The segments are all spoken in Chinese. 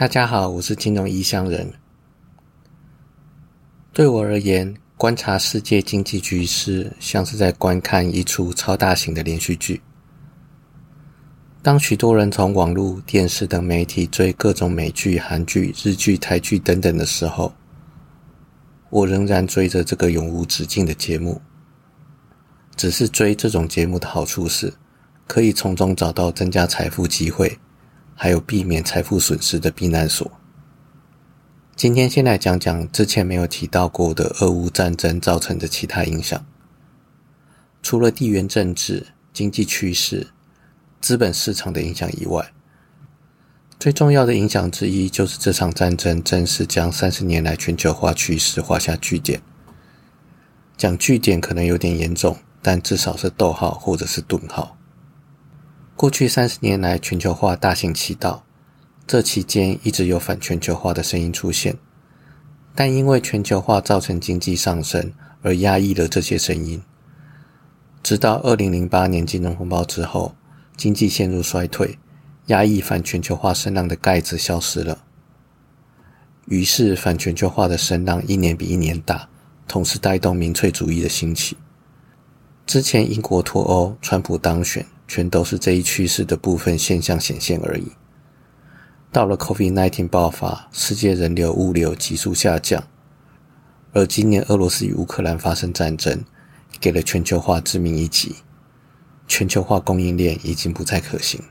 大家好，我是金融异乡人。对我而言，观察世界经济局势，像是在观看一出超大型的连续剧。当许多人从网络、电视等媒体追各种美剧、韩剧、日剧、台剧等等的时候，我仍然追着这个永无止境的节目。只是追这种节目的好处是，可以从中找到增加财富机会。还有避免财富损失的避难所。今天先来讲讲之前没有提到过的俄乌战争造成的其他影响。除了地缘政治、经济趋势、资本市场的影响以外，最重要的影响之一就是这场战争正式将三十年来全球化趋势画下句点。讲句点可能有点严重，但至少是逗号或者是顿号。过去三十年来，全球化大行其道，这期间一直有反全球化的声音出现，但因为全球化造成经济上升而压抑了这些声音。直到二零零八年金融风暴之后，经济陷入衰退，压抑反全球化声浪的盖子消失了，于是反全球化的声浪一年比一年大，同时带动民粹主义的兴起。之前英国脱欧，川普当选。全都是这一趋势的部分现象显现而已。到了 COVID-19 爆发，世界人流、物流急速下降，而今年俄罗斯与乌克兰发生战争，给了全球化致命一击。全球化供应链已经不再可行。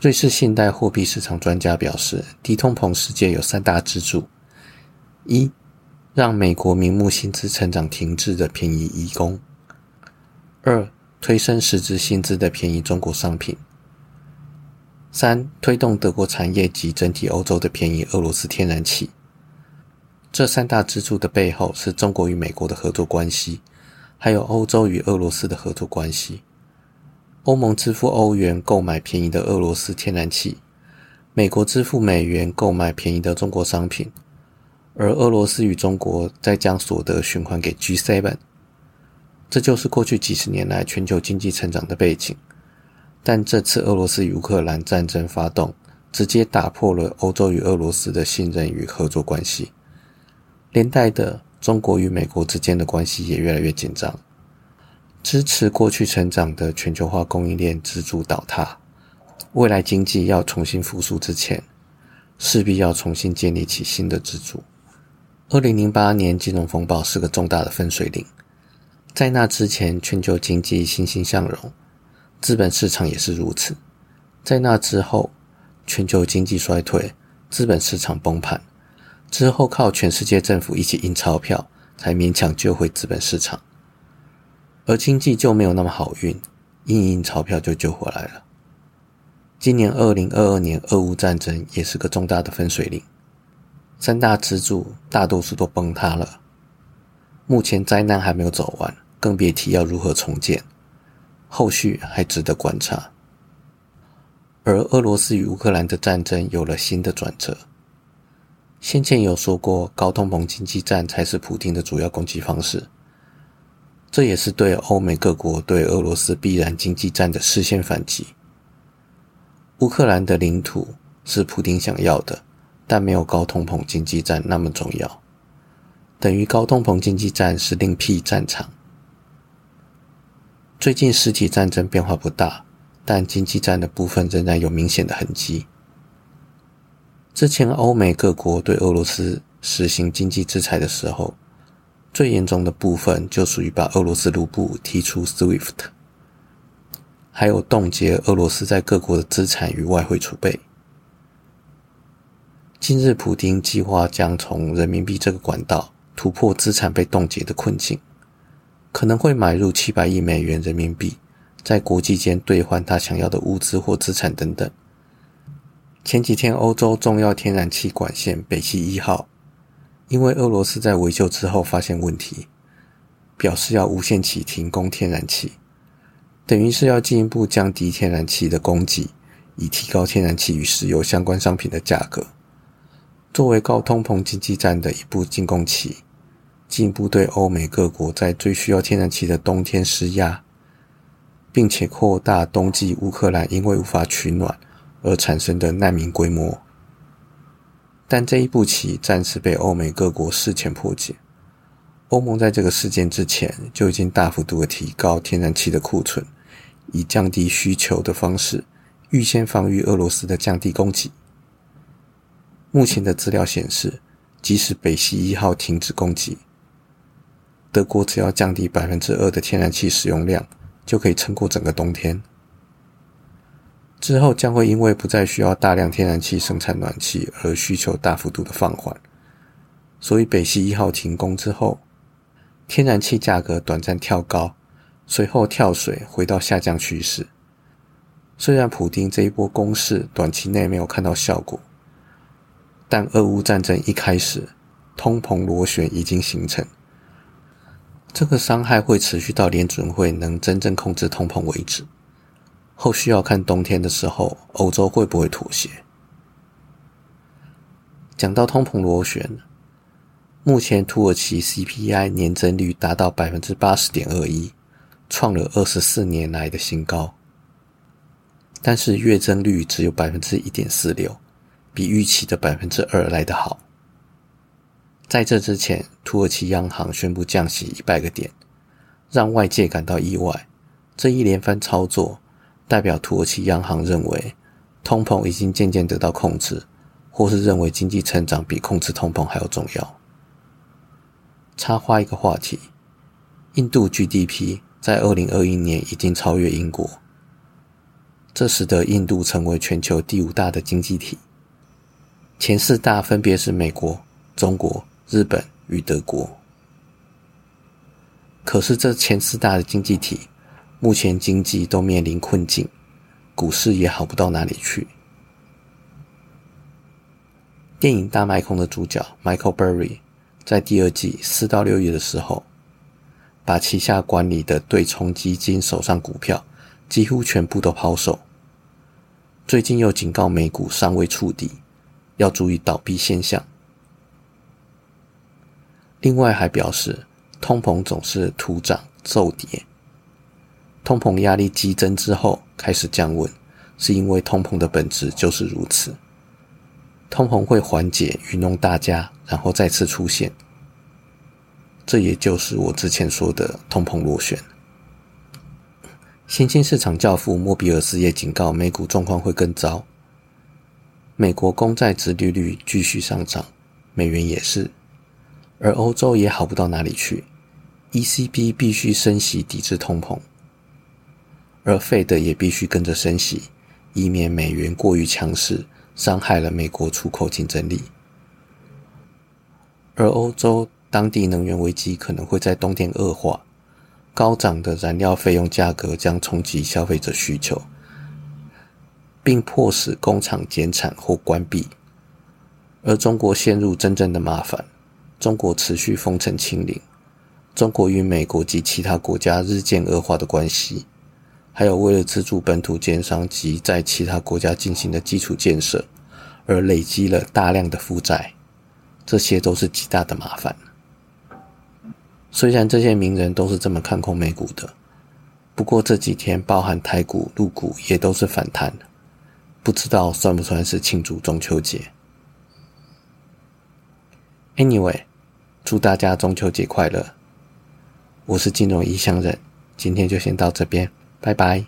瑞士信贷货币市场专家表示，低通膨世界有三大支柱：一、让美国名目薪资成长停滞的便宜移工。二、推升实质薪资的便宜中国商品；三、推动德国产业及整体欧洲的便宜俄罗斯天然气。这三大支柱的背后是中国与美国的合作关系，还有欧洲与俄罗斯的合作关系。欧盟支付欧元购买便宜的俄罗斯天然气，美国支付美元购买便宜的中国商品，而俄罗斯与中国再将所得循环给 G7。这就是过去几十年来全球经济成长的背景，但这次俄罗斯与乌克兰战争发动，直接打破了欧洲与俄罗斯的信任与合作关系，连带的中国与美国之间的关系也越来越紧张。支持过去成长的全球化供应链支柱倒塌，未来经济要重新复苏之前，势必要重新建立起新的支柱。二零零八年金融风暴是个重大的分水岭。在那之前，全球经济欣欣向荣，资本市场也是如此。在那之后，全球经济衰退，资本市场崩盘，之后靠全世界政府一起印钞票，才勉强救回资本市场。而经济就没有那么好运，印印钞票就救回来了。今年二零二二年，俄乌战争也是个重大的分水岭，三大支柱大多数都崩塌了。目前灾难还没有走完。更别提要如何重建，后续还值得观察。而俄罗斯与乌克兰的战争有了新的转折。先前有说过，高通膨经济战才是普京的主要攻击方式，这也是对欧美各国对俄罗斯必然经济战的视线反击。乌克兰的领土是普京想要的，但没有高通膨经济战那么重要，等于高通膨经济战是另辟战场。最近实体战争变化不大，但经济战的部分仍然有明显的痕迹。之前欧美各国对俄罗斯实行经济制裁的时候，最严重的部分就属于把俄罗斯卢布踢出 SWIFT，还有冻结俄罗斯在各国的资产与外汇储备。今日普京计划将从人民币这个管道突破资产被冻结的困境。可能会买入七百亿美元人民币，在国际间兑换他想要的物资或资产等等。前几天，欧洲重要天然气管线北溪一号，因为俄罗斯在维修之后发现问题，表示要无限期停工天然气，等于是要进一步降低天然气的供给，以提高天然气与石油相关商品的价格，作为高通膨经济战的一步进攻期。进一步对欧美各国在最需要天然气的冬天施压，并且扩大冬季乌克兰因为无法取暖而产生的难民规模。但这一步棋暂时被欧美各国事前破解。欧盟在这个事件之前就已经大幅度的提高天然气的库存，以降低需求的方式，预先防御俄罗斯的降低供给。目前的资料显示，即使北溪一号停止供给，德国只要降低百分之二的天然气使用量，就可以撑过整个冬天。之后将会因为不再需要大量天然气生产暖气而需求大幅度的放缓，所以北溪一号停工之后。天然气价格短暂跳高，随后跳水回到下降趋势。虽然普丁这一波攻势短期内没有看到效果，但俄乌战争一开始，通膨螺旋已经形成。这个伤害会持续到联准会能真正控制通膨为止。后续要看冬天的时候，欧洲会不会妥协。讲到通膨螺旋。目前土耳其 CPI 年增率达到百分之八十点二一，创了二十四年来的新高。但是月增率只有百分之一点四六，比预期的百分之二来得好。在这之前，土耳其央行宣布降息一百个点，让外界感到意外。这一连番操作，代表土耳其央行认为通膨已经渐渐得到控制，或是认为经济成长比控制通膨还要重要。插花一个话题，印度 GDP 在二零二一年已经超越英国，这使得印度成为全球第五大的经济体，前四大分别是美国、中国、日本与德国。可是这前四大的经济体目前经济都面临困境，股市也好不到哪里去。电影《大卖空》的主角 Michael Burry。在第二季四到六月的时候，把旗下管理的对冲基金手上股票几乎全部都抛售。最近又警告美股尚未触底，要注意倒闭现象。另外还表示，通膨总是突涨骤跌，通膨压力激增之后开始降温，是因为通膨的本质就是如此。通膨会缓解，愚弄大家，然后再次出现。这也就是我之前说的通膨螺旋。新兴市场教父莫比尔斯也警告，美股状况会更糟。美国公债殖利率继续上涨，美元也是，而欧洲也好不到哪里去。ECB 必须升息抵制通膨，而费德也必须跟着升息，以免美元过于强势。伤害了美国出口竞争力，而欧洲当地能源危机可能会在冬天恶化，高涨的燃料费用价格将冲击消费者需求，并迫使工厂减产或关闭。而中国陷入真正的麻烦，中国持续封城清零，中国与美国及其他国家日渐恶化的关系。还有为了资助本土奸商及在其他国家进行的基础建设，而累积了大量的负债，这些都是极大的麻烦。虽然这些名人都是这么看空美股的，不过这几天包含台股、陆股也都是反弹，不知道算不算是庆祝中秋节？Anyway，祝大家中秋节快乐！我是金融异乡人，今天就先到这边。拜拜。